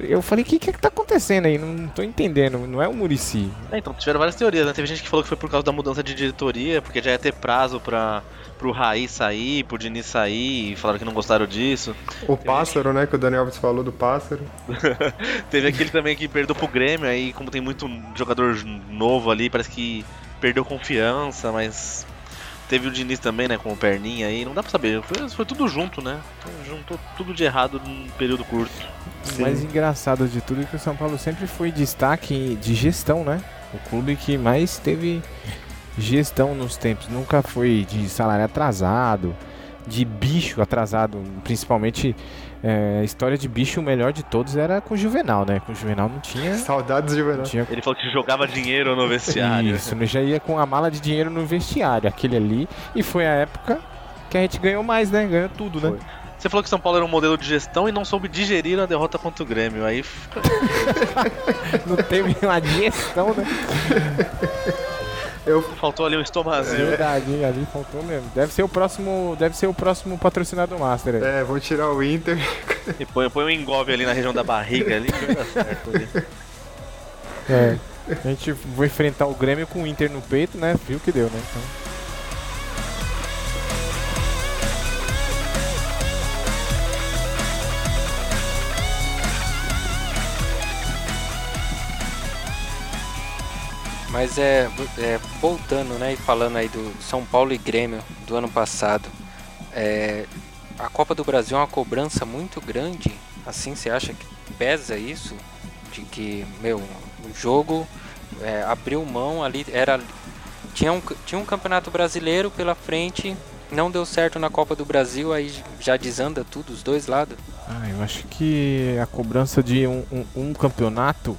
eu falei, o que, que é que tá acontecendo aí? Não tô entendendo, não é o Murici. É, então, tiveram várias teorias, né? Teve gente que falou que foi por causa da mudança de diretoria, porque já ia ter prazo pra, pro Raí sair, pro Diniz sair, e falaram que não gostaram disso. O pássaro, né, que o Daniel Alves falou do pássaro. Teve aquele também que perdeu pro Grêmio, aí como tem muito jogador novo ali, parece que perdeu confiança, mas teve o Diniz também, né, com o perninha aí, não dá pra saber, foi, foi tudo junto, né? Juntou tudo de errado num período curto. O mais engraçado de tudo é que o São Paulo sempre foi destaque de gestão, né? O clube que mais teve gestão nos tempos. Nunca foi de salário atrasado, de bicho atrasado. Principalmente é, a história de bicho, o melhor de todos era com o Juvenal, né? Com o Juvenal não tinha. Saudades de Não verão. tinha Ele falou que jogava dinheiro no vestiário. Isso, já ia com a mala de dinheiro no vestiário, aquele ali. E foi a época que a gente ganhou mais, né? Ganhou tudo, né? Você falou que São Paulo era um modelo de gestão e não soube digerir a derrota contra o Grêmio. Aí Não teve uma digestão, né? faltou ali um estomazinho. Verdade, hein? ali faltou mesmo. Deve ser o próximo, deve ser o próximo patrocinador Master aí. É, vou tirar o Inter. E põe, põe um engove ali na região da barriga ali que vai dar certo ali. É. A gente vai enfrentar o Grêmio com o Inter no peito, né? Viu que deu, né? Então... Mas é, é, voltando, né, e falando aí do São Paulo e Grêmio do ano passado, é, a Copa do Brasil é uma cobrança muito grande. Assim, você acha que pesa isso? De que, meu, o jogo é, abriu mão ali, era tinha um, tinha um campeonato brasileiro pela frente, não deu certo na Copa do Brasil, aí já desanda tudo, os dois lados. Ah, eu acho que a cobrança de um, um, um campeonato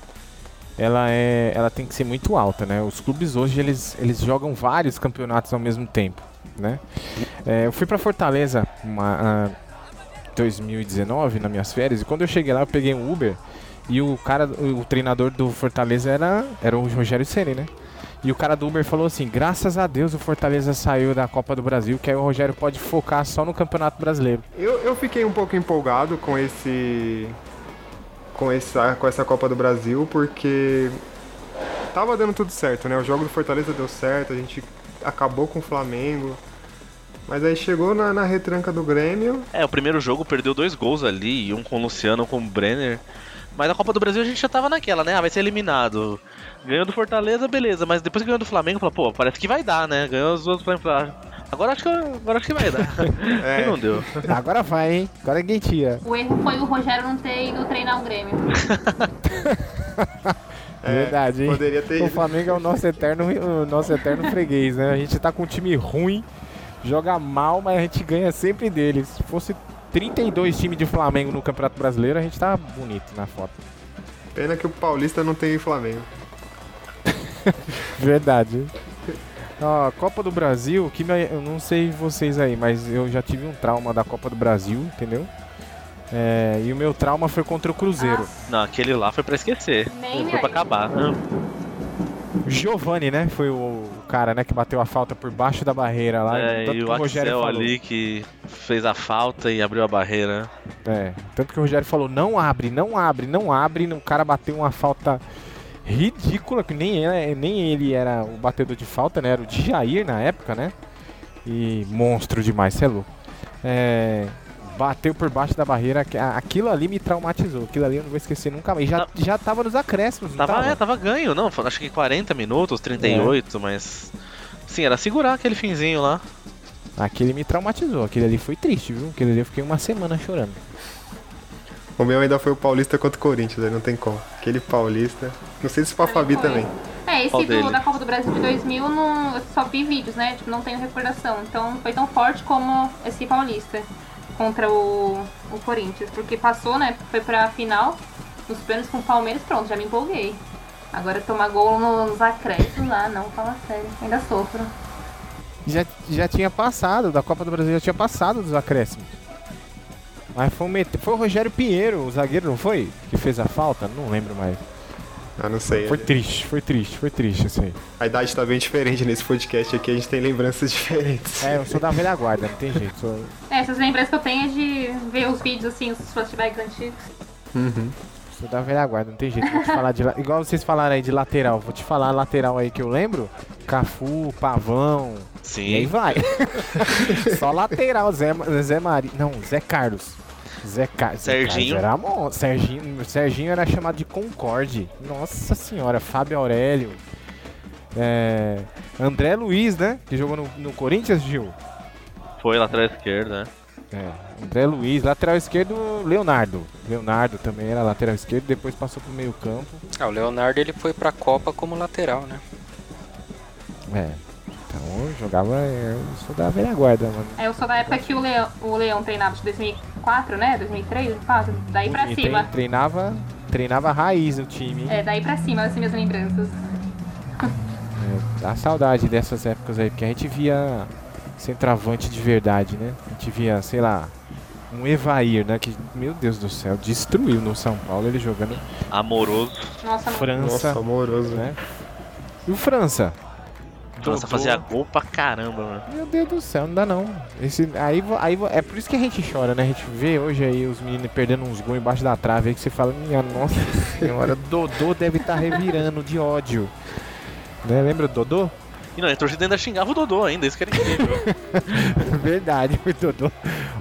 ela é ela tem que ser muito alta né? Os clubes hoje eles, eles jogam vários campeonatos ao mesmo tempo né? É, eu fui para Fortaleza uma, 2019 nas minhas férias e quando eu cheguei lá eu peguei um Uber e o cara o treinador do Fortaleza era era o Rogério Ceni né? E o cara do Uber falou assim graças a Deus o Fortaleza saiu da Copa do Brasil que aí o Rogério pode focar só no Campeonato Brasileiro. Eu, eu fiquei um pouco empolgado com esse. Com essa, com essa Copa do Brasil, porque tava dando tudo certo, né? O jogo do Fortaleza deu certo, a gente acabou com o Flamengo. Mas aí chegou na, na retranca do Grêmio. É, o primeiro jogo perdeu dois gols ali, um com o Luciano, com o Brenner. Mas na Copa do Brasil a gente já tava naquela, né? Ah, vai ser eliminado. Ganhou do Fortaleza, beleza. Mas depois que ganhou do Flamengo, falou, pô, parece que vai dar, né? Ganhou os outros Flamengo. ah, Agora acho que, agora acho que vai dar. É. Não deu. agora vai hein agora ninguém tira O erro foi o Rogério não ter ido treinar o Grêmio. É, Verdade, hein? Poderia ter O ido. Flamengo é o nosso eterno, o nosso eterno freguês, né? A gente tá com um time ruim, joga mal, mas a gente ganha sempre deles. Se fosse 32 times de Flamengo no Campeonato Brasileiro, a gente tá bonito na foto. Pena que o Paulista não tem Flamengo. Verdade. Ó, Copa do Brasil, que me- eu não sei vocês aí, mas eu já tive um trauma da Copa do Brasil, entendeu? É, e o meu trauma foi contra o Cruzeiro. Não, aquele lá foi pra esquecer. Nem foi pra acabar. O Giovani, né? Foi o cara, né, que bateu a falta por baixo da barreira lá. É, tanto e que o Rogério Axel falou. ali que fez a falta e abriu a barreira. É, tanto que o Rogério falou, não abre, não abre, não abre. O cara bateu uma falta ridícula, que nem ele, nem ele era o batedor de falta, né? Era o Jair na época, né? E monstro demais, cê é louco. É, bateu por baixo da barreira, aquilo ali me traumatizou. Aquilo ali eu não vou esquecer nunca mais. Já, já tava nos acréscimos, Tava, tava? é, tava ganho, não. Acho que 40 minutos, 38, mas. Sim, era segurar aquele finzinho lá. Aquele me traumatizou. Aquele ali foi triste, viu? Aquele ali eu fiquei uma semana chorando. O meu ainda foi o Paulista contra o Corinthians, aí não tem como. Aquele Paulista. Não sei se pra Fabi Foi. também. É, esse do, da Copa do Brasil de 2000 não, eu só vi vídeos, né? Tipo, não tenho recordação. Então não foi tão forte como esse paulista contra o, o Corinthians. Porque passou, né? Foi pra final, nos pênaltis com o Palmeiras, pronto, já me empolguei. Agora tomar gol nos acréscimos lá, não, fala sério. Ainda sofro. Já, já tinha passado, da Copa do Brasil já tinha passado dos acréscimos. Mas foi, o met- foi o Rogério Pinheiro, o zagueiro, não foi? Que fez a falta? Não lembro mais. Ah, não sei. Foi triste, foi triste, foi triste isso aí. A idade tá bem diferente nesse podcast aqui, a gente tem lembranças diferentes. É, eu sou da velha guarda, não tem jeito. Sou, É, essas lembranças que eu tenho é de ver os vídeos assim, os flashbacks antigos. Uhum. sou da velha guarda, não tem jeito. Vou te falar de. la- Igual vocês falaram aí de lateral, vou te falar lateral aí que eu lembro: Cafu, Pavão. E aí Sim. vai. Só lateral, Zé, Zé Mari. Não, Zé Carlos. Zé, Car Zé Serginho. Carlos era mon- Serginho. Serginho era chamado de Concorde. Nossa senhora, Fábio Aurélio. É, André Luiz, né? Que jogou no, no Corinthians, Gil. Foi lateral esquerda, né? É, André Luiz, lateral esquerdo, Leonardo. Leonardo também era lateral esquerdo, depois passou pro meio campo. Ah, o Leonardo ele foi pra Copa como lateral, né? É. Então eu jogava. Eu sou da velha guarda, mano. É, eu sou da época que o Leão, o Leão treinava de 2004, né? 2003, 2004. Daí pra E cima. trein- treinava, treinava raiz no time? É, daí pra cima, assim, minhas lembranças. É, dá saudade dessas épocas aí, porque a gente via centroavante de verdade, né? A gente via, sei lá, um Evair, né? Que, meu Deus do céu, destruiu no São Paulo ele jogando Amoroso. Nossa, França. Nossa, amoroso. né? E o França? Nossa, fazia gol pra caramba, mano. Meu Deus do céu, não dá não. Esse, aí, aí, é por isso que a gente chora, né? A gente vê hoje aí os meninos perdendo uns gols embaixo da trave aí que você fala, minha nossa senhora, Dodô deve estar revirando de ódio. Né? Lembra do Dodô? E não, a torcida ainda xingava o Dodô ainda, isso que era incrível. Verdade, o Dodô.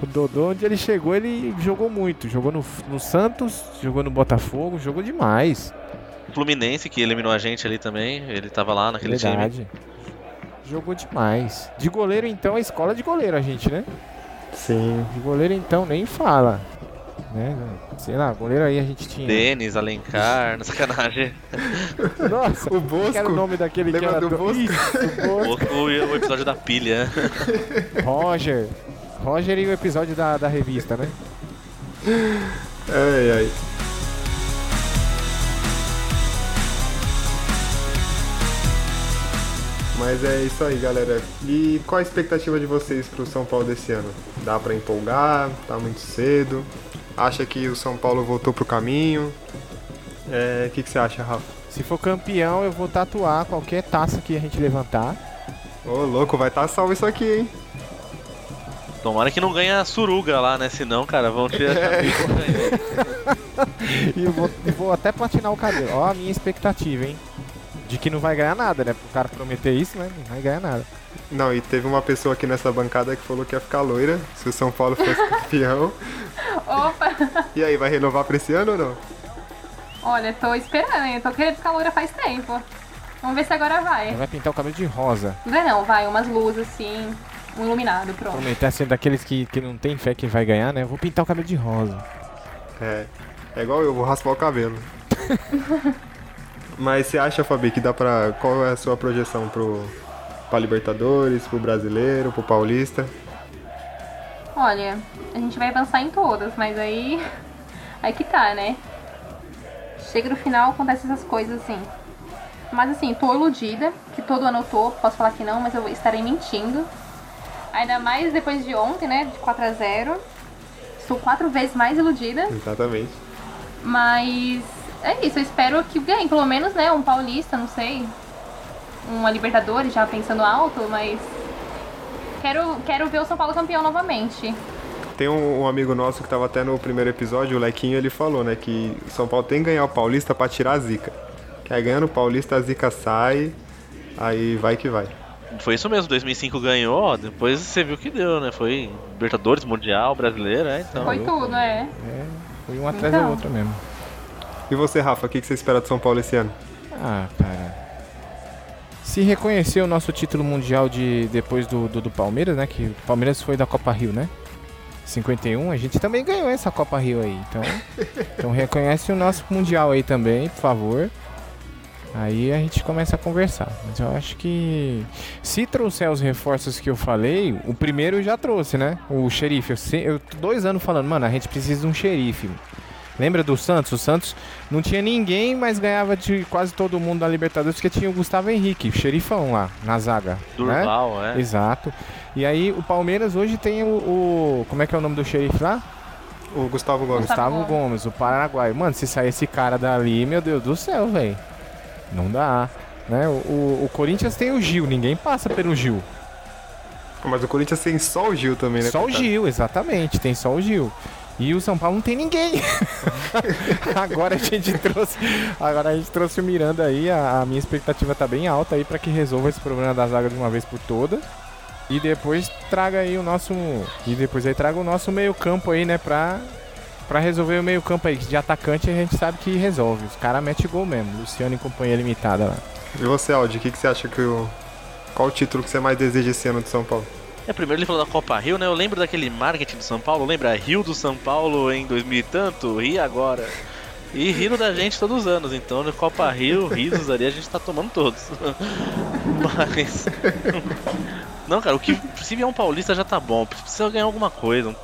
O Dodô, onde ele chegou, ele jogou muito. Jogou no, no Santos, jogou no Botafogo, jogou demais. Fluminense, que eliminou a gente ali também, ele tava lá naquele time. Jogou demais. De goleiro, então, é escola de goleiro a gente, né? Sim. De goleiro, então, nem fala. Né? Sei lá, goleiro aí a gente tinha. Denis, Alencar, na sacanagem. Nossa, O qual que era o Bosco. nome daquele que Lembra era do Bosco? Isso, o Bosco. o, o episódio da pilha. Roger. Roger e o episódio da, da revista, né? Ai, ai. Mas é isso aí, galera. E qual a expectativa de vocês pro São Paulo desse ano? Dá pra empolgar? Tá muito cedo? Acha que o São Paulo voltou pro caminho? É, O que, que você acha, Rafa? Se for campeão, eu vou tatuar qualquer taça que a gente levantar. Ô, louco, vai estar tá salvo isso aqui, hein? Tomara que não ganhe a suruga lá, né? Senão, cara, vão tirar É. E eu vou, vou até platinar o cabelo. Ó a minha expectativa, hein? De que não vai ganhar nada, né? Pro cara prometer isso, né? Não vai ganhar nada. Não, e teve uma pessoa aqui nessa bancada que falou que ia ficar loira se o São Paulo fosse campeão. Opa! E aí, vai renovar pra esse ano ou não? Olha, tô esperando, hein? Tô querendo ficar loira faz tempo. Vamos ver se agora vai. Vai pintar o cabelo de rosa. Não é não, vai, umas luzes assim, um iluminado, pronto. Prometer assim daqueles que, que não tem fé que vai ganhar, né? Eu vou pintar o cabelo de rosa. É. É igual eu, vou raspar o cabelo. Mas você acha, Fabi, que dá pra. Qual é a sua projeção pro. Pra Libertadores, pro brasileiro, pro paulista? Olha, a gente vai avançar em todas, mas aí. Aí que tá, né? Chega no final, acontece essas coisas assim. Mas assim, tô iludida, que todo ano eu tô, posso falar que não, mas eu estarei mentindo. Ainda mais depois de ontem, né? De 4 a 0 Estou quatro vezes mais iludida. Exatamente. Mas é isso, eu espero que ganhe, pelo menos, né, um paulista, não sei. Uma Libertadores, já pensando alto, mas. Quero, quero ver o São Paulo campeão novamente. Tem um, um amigo nosso que tava até no primeiro episódio, o Lequinho, ele falou, né, que o São Paulo tem que ganhar o Paulista pra tirar a zica. Que aí ganhando o Paulista, a zica sai, aí vai que vai. Foi isso mesmo, 2005 ganhou, ó, depois você viu que deu, né? Foi Libertadores, Mundial, Brasileiro, é, então. Foi tudo, né? É, foi um atrás Então. da outra mesmo. E você, Rafa, o que que você espera do São Paulo esse ano? Ah, cara. Se reconhecer o nosso título mundial de depois do, do, do Palmeiras, né? Que o Palmeiras foi da Copa Rio, né? 51, a gente também ganhou essa Copa Rio aí. Então, então reconhece o nosso mundial aí também, por favor. Aí a gente começa a conversar. Mas eu acho que se trouxer os reforços que eu falei, o primeiro já trouxe, né? O xerife. Eu, eu tô dois anos falando, mano, a gente precisa de um xerife. Lembra do Santos? O Santos não tinha ninguém, mas ganhava de quase todo mundo na Libertadores, porque tinha o Gustavo Henrique, xerifão lá, na zaga. né? Durval, é. Exato. E aí o Palmeiras hoje tem o, o- Como é que é o nome do xerife lá? O Gustavo Gomes. Gustavo Gustavo Gomes. O Paraguai. Mano, se sair esse cara dali, meu Deus do céu, velho. Não dá. Né? O, o- o Corinthians tem o Gil, ninguém passa pelo Gil. Mas o Corinthians tem só o Gil também, né? Só o? Gil, exatamente, tem só o Gil. E o São Paulo não tem ninguém. agora a gente trouxe, agora a gente trouxe o Miranda aí, a, a minha expectativa tá bem alta aí para que resolva esse problema da zaga de uma vez por toda. E depois traga aí o nosso e depois aí traga o nosso meio-campo aí, né, pra para resolver o meio-campo aí, de atacante a gente sabe que resolve. Os caras metem gol mesmo. Luciano em companhia limitada lá. E você, Aldi, o que, que você acha que o. Qual o título que você mais deseja esse ano de São Paulo? É, primeiro ele falou da Copa Rio, né? Eu lembro daquele marketing do São Paulo, lembra? Rio do São Paulo em 2000 e tanto, e agora? E rindo da gente todos os anos, então no Copa Rio, risos ali a gente tá tomando todos. Mas. Não, cara, o que se vier um paulista já tá bom. Precisa ganhar alguma coisa.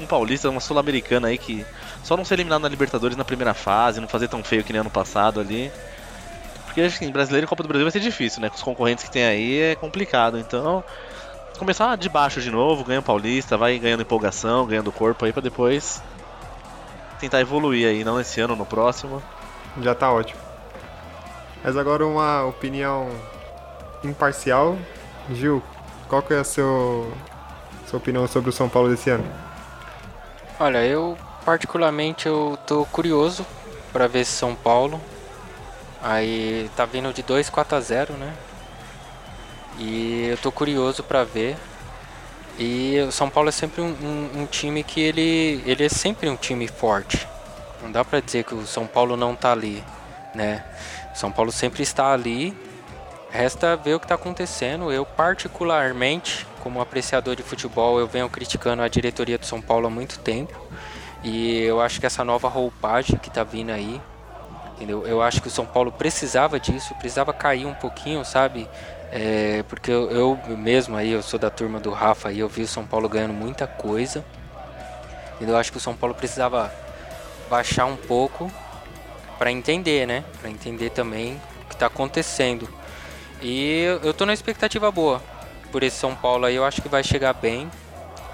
Um, paulista, uma sul-americana aí que só não ser eliminado na Libertadores na primeira fase, não fazer tão feio que nem ano passado ali. Porque assim, brasileiro e Copa do Brasil vai ser difícil, né? Com os concorrentes que tem aí é complicado. Então, começar de baixo de novo, ganha o Paulista, vai ganhando empolgação, ganhando corpo aí pra depois tentar evoluir aí, não nesse ano, no próximo. Já tá ótimo. Mas agora uma opinião imparcial. Gil, qual que é a seu, sua opinião sobre o São Paulo desse ano? Olha, eu particularmente eu tô curioso para ver esse São Paulo. Aí tá vindo de 2 4 a 0, né? E eu tô curioso para ver. E o São Paulo é sempre um, um, um, time que ele, ele é sempre um time forte. Não dá para dizer que o São Paulo não tá ali, né? São Paulo sempre está ali. Resta ver o que está acontecendo. Eu particularmente, como apreciador de futebol, eu venho criticando a diretoria do São Paulo há muito tempo. E eu acho que essa nova roupagem que está vindo aí, entendeu? Eu acho que o São Paulo precisava disso, precisava cair um pouquinho, sabe? É, porque eu, eu, mesmo aí, eu sou da turma do Rafa aí, eu vi o São Paulo ganhando muita coisa. E eu acho que o São Paulo precisava baixar um pouco para entender, né? Para entender também o que está acontecendo. E eu tô na expectativa boa por esse São Paulo aí, eu acho que vai chegar bem.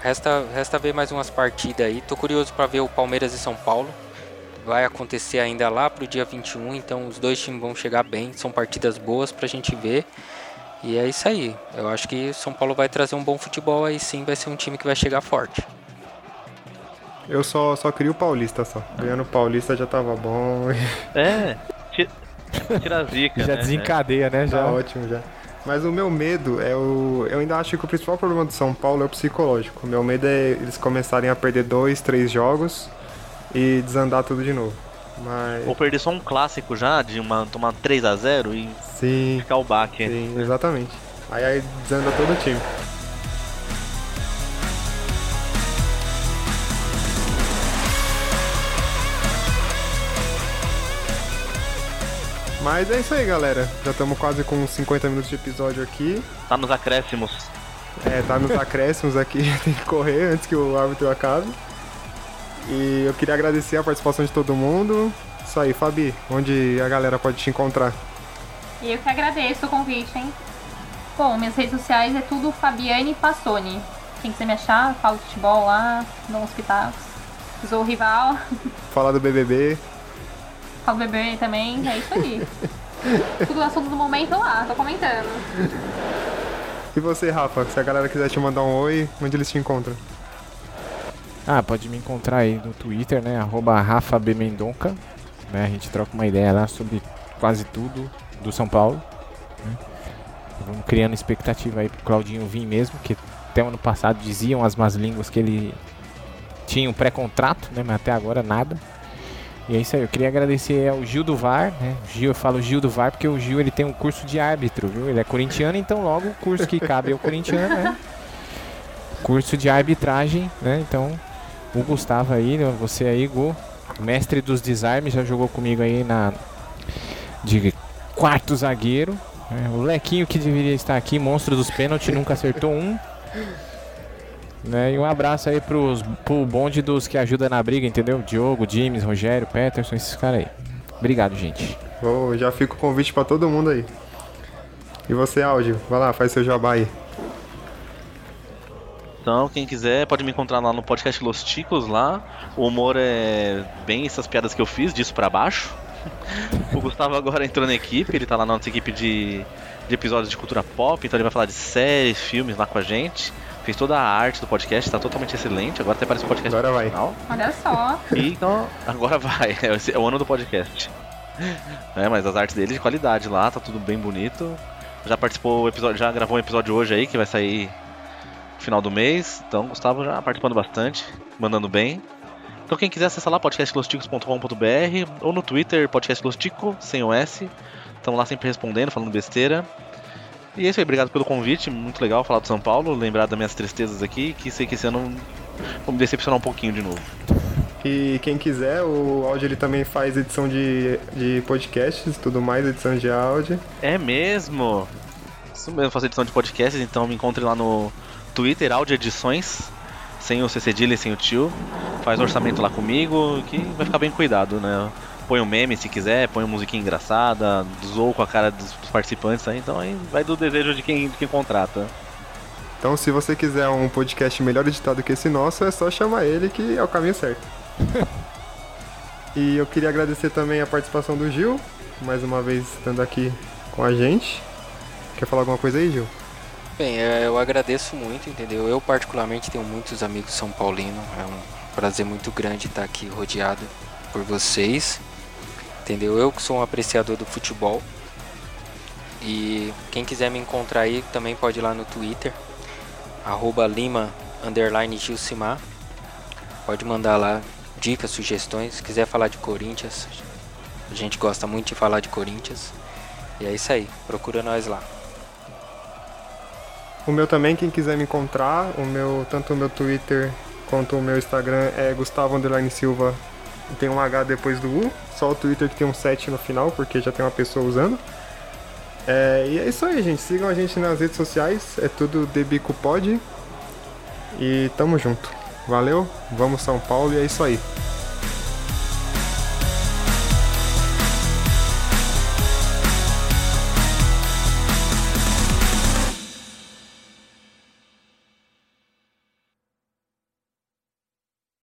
Resta, resta ver mais umas partidas aí. Tô curioso para ver o Palmeiras e São Paulo. Vai acontecer ainda lá pro dia 21, então os dois times vão chegar bem. São partidas boas pra gente ver. E é isso aí. Eu acho que São Paulo vai trazer um bom futebol aí sim, vai ser um time que vai chegar forte. Eu só, só queria o Paulista só. Ganhando o Paulista já tava bom. É, tira a zica. já né? desencadeia, né? Já. Tá ótimo já. Mas o meu medo é o. Eu ainda acho que o principal problema do São Paulo é o psicológico. O meu medo é eles começarem a perder dois, três jogos e desandar tudo de novo. Mas... Ou perder só um clássico já, de uma, tomar 3 a 0 e sim, ficar o baque. Sim, exatamente. Aí, aí desanda todo o time. Mas é isso aí, galera. Já estamos quase com 50 minutos de episódio aqui. Tá nos acréscimos. É, tá nos acréscimos aqui. Tem que correr antes que o árbitro acabe. E eu queria agradecer a participação de todo mundo. Isso aí, Fabi, onde a galera pode te encontrar? Eu que agradeço o convite, hein? Bom, minhas redes sociais é tudo Fabiane Passoni. Quem quiser me achar, falo de futebol lá, dou uns pitacos. Sou rival. Falar do BBB. Falo do BBB também, é isso aí. tudo assunto do momento lá, tô comentando. E você, Rafa, se a galera quiser te mandar um oi, onde eles te encontram? Ah, pode me encontrar aí no Twitter, né? Arroba Rafa B. Mendonca. Né? A gente troca uma ideia lá sobre quase tudo do São Paulo. Né? Vamos criando expectativa aí pro Claudinho vir mesmo, que até ano passado diziam as más línguas que ele tinha um pré-contrato, né? Mas até agora nada. E é isso aí, eu queria agradecer ao Gil do VAR, né? Gil, eu falo Gil do VAR porque o Gil ele tem um curso de árbitro, viu? Ele é corintiano, então logo o curso que cabe ao corintiano, né? Curso de arbitragem, né? Então o Gustavo aí, né? você aí, Gu, mestre dos desarmes, já jogou comigo aí na de quarto zagueiro. Né? O Lequinho que deveria estar aqui, monstro dos pênaltis, nunca acertou um. Né? E um abraço aí pros, pro bonde dos que ajuda na briga, entendeu? Diogo, James, Rogério, Peterson, esses caras aí. Obrigado, gente. Oh, já fica o convite para todo mundo aí. E você, Áudio, vai lá, faz seu jabá aí. Então, quem quiser pode me encontrar lá no podcast Los Ticos lá. O humor é bem essas piadas que eu fiz, disso para baixo. o Gustavo agora entrou na equipe, ele tá lá na nossa equipe de, de episódios de cultura pop, então ele vai falar de séries, filmes lá com a gente. Fez toda a arte do podcast, tá totalmente excelente. Agora até parece um podcast Agora vai. Olha só. E então, agora vai. É o ano do podcast. É, mas as artes dele de qualidade lá, tá tudo bem bonito. Já participou episódio, já gravou um episódio hoje aí que vai sair final do mês. Então, Gustavo já participando bastante, mandando bem. Então, quem quiser acessar lá podcastlosticos.com.br ou no Twitter, podcastlostico, sem o S. Estamos lá sempre respondendo, falando besteira. E é isso aí, obrigado pelo convite, muito legal falar do São Paulo, lembrar das minhas tristezas aqui, que sei que esse ano vou me decepcionar um pouquinho de novo. E quem quiser, o áudio ele também faz edição de, de podcasts, tudo mais, edição de áudio. É mesmo? Isso mesmo, faço edição de podcasts, então me encontre lá no Twitter, Áudio Edições, sem o CC e sem o tio. Faz orçamento lá comigo, que vai ficar bem cuidado, né? Põe um meme se quiser, põe uma musiquinha engraçada, zoou com a cara dos participantes aí, então aí vai do desejo de quem, de quem contrata. Então, se você quiser um podcast melhor editado que esse nosso, é só chamar ele que é o caminho certo. e eu queria agradecer também a participação do Gil, mais uma vez estando aqui com a gente. Quer falar alguma coisa aí, Gil? Bem, eu agradeço muito, entendeu? Eu particularmente tenho muitos amigos são paulinos. É um prazer muito grande estar aqui rodeado por vocês. Entendeu? Eu que sou um apreciador do futebol. E quem quiser me encontrar aí também pode ir lá no Twitter, arroba Lima underline Gilcimar. Pode mandar lá dicas, sugestões. Se quiser falar de Corinthians, a gente gosta muito de falar de Corinthians. E é isso aí, procura nós lá. O meu também, quem quiser me encontrar, o meu, tanto o meu Twitter quanto o meu Instagram é Gustavo Underline Silva. Tem um H depois do U, só o Twitter que tem um 7 no final, porque já tem uma pessoa usando. É, e é isso aí, gente. Sigam a gente nas redes sociais, é tudo Debico Pod. E tamo junto. Valeu, vamos São Paulo e é isso aí.